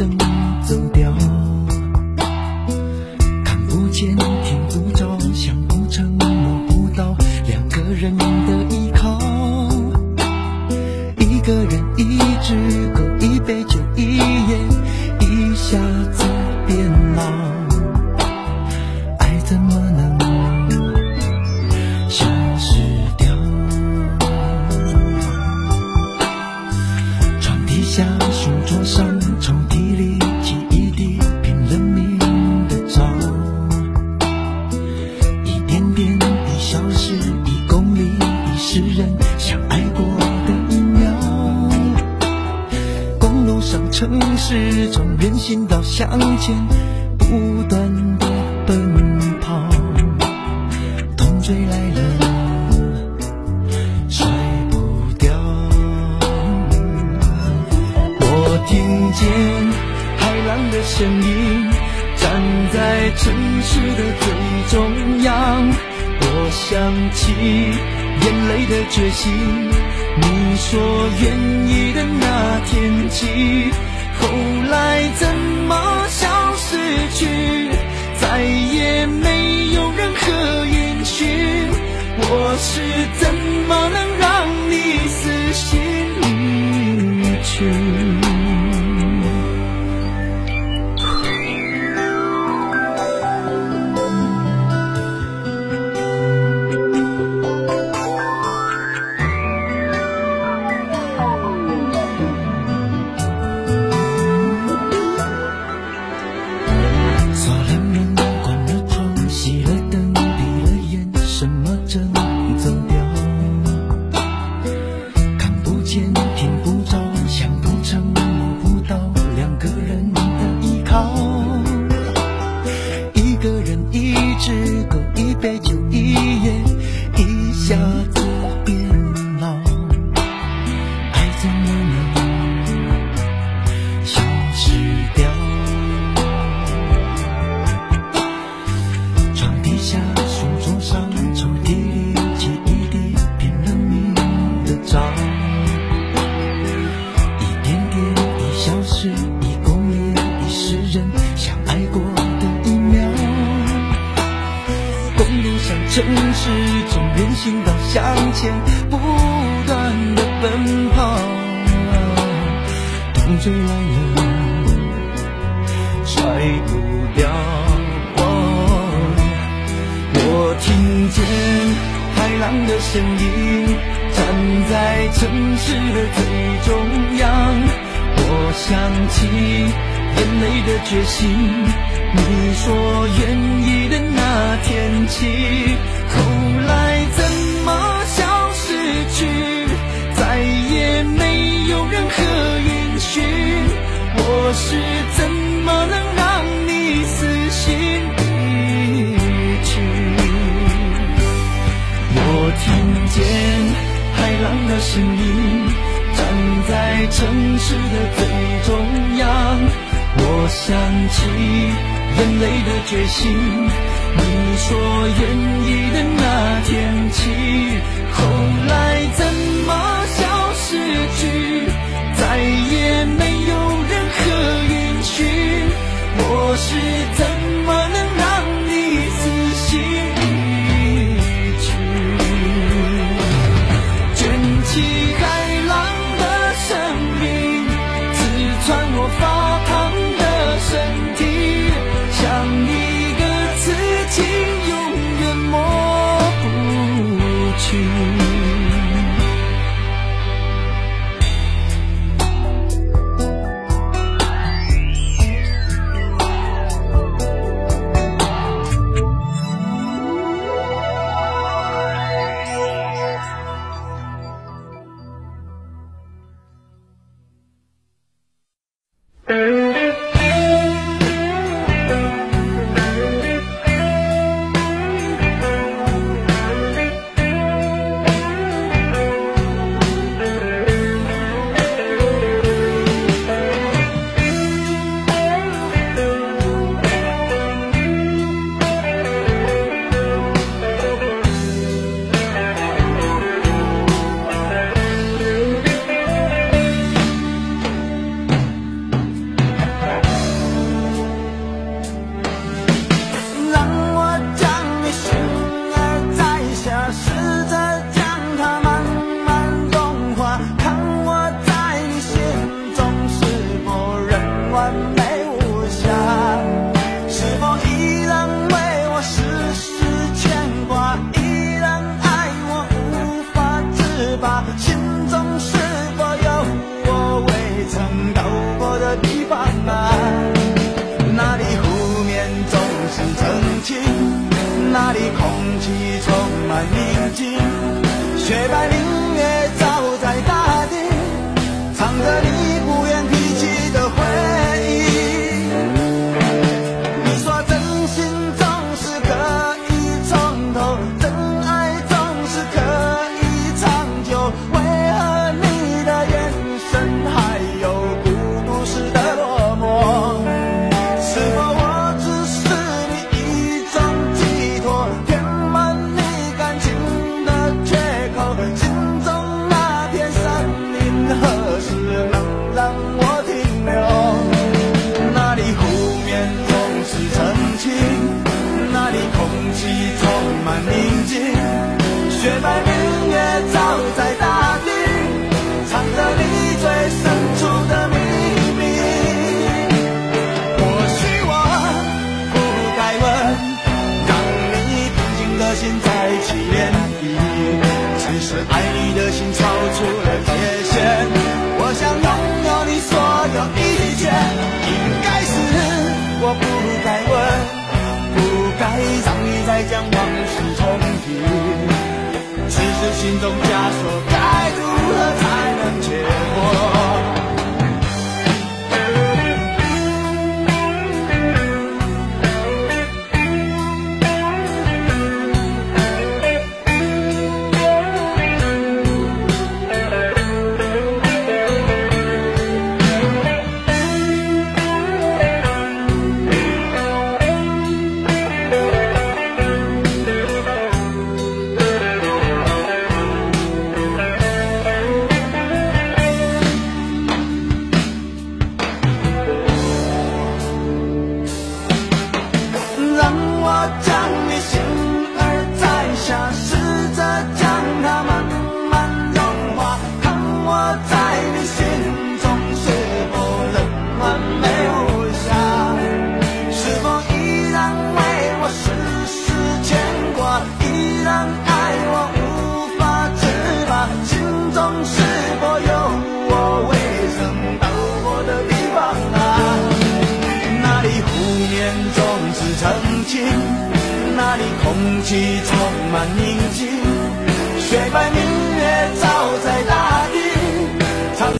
声走掉看不见听不着想不成摸不到两个人的依靠一个人一只狗一杯酒一夜一下子变老。向前，不断的奔跑。痛追来了，甩不掉。我听见海浪的声音，站在城市的最中央。我想起眼泪的决心，你说愿意的那天起。后来怎么消失去再也没有任何音讯我是怎么能让你死心离去城市中人行道向前不断的奔跑，痛吹来了，甩不掉。我听见海浪的声音，站在城市的最中央。我想起眼泪的决心，你说愿意的那天起后来怎么消失去再也没有任何音讯我是怎么能让你死心离去？我听见海浪的声音站在城市的最中央我想起人类的决心，你说愿意的那天起，后来怎么？吧，心中是否有我未曾到过的地方啊？那里湖面总是澄清，那里空气充满宁静，雪白。已经超出了界限，我想拥有你所有一切。应该是我不该问，不该让你再将往事重提，只是心中枷锁。是否有我未曾到过的地方啊？那里湖面总是澄清那里空气充满宁静？雪白明月照在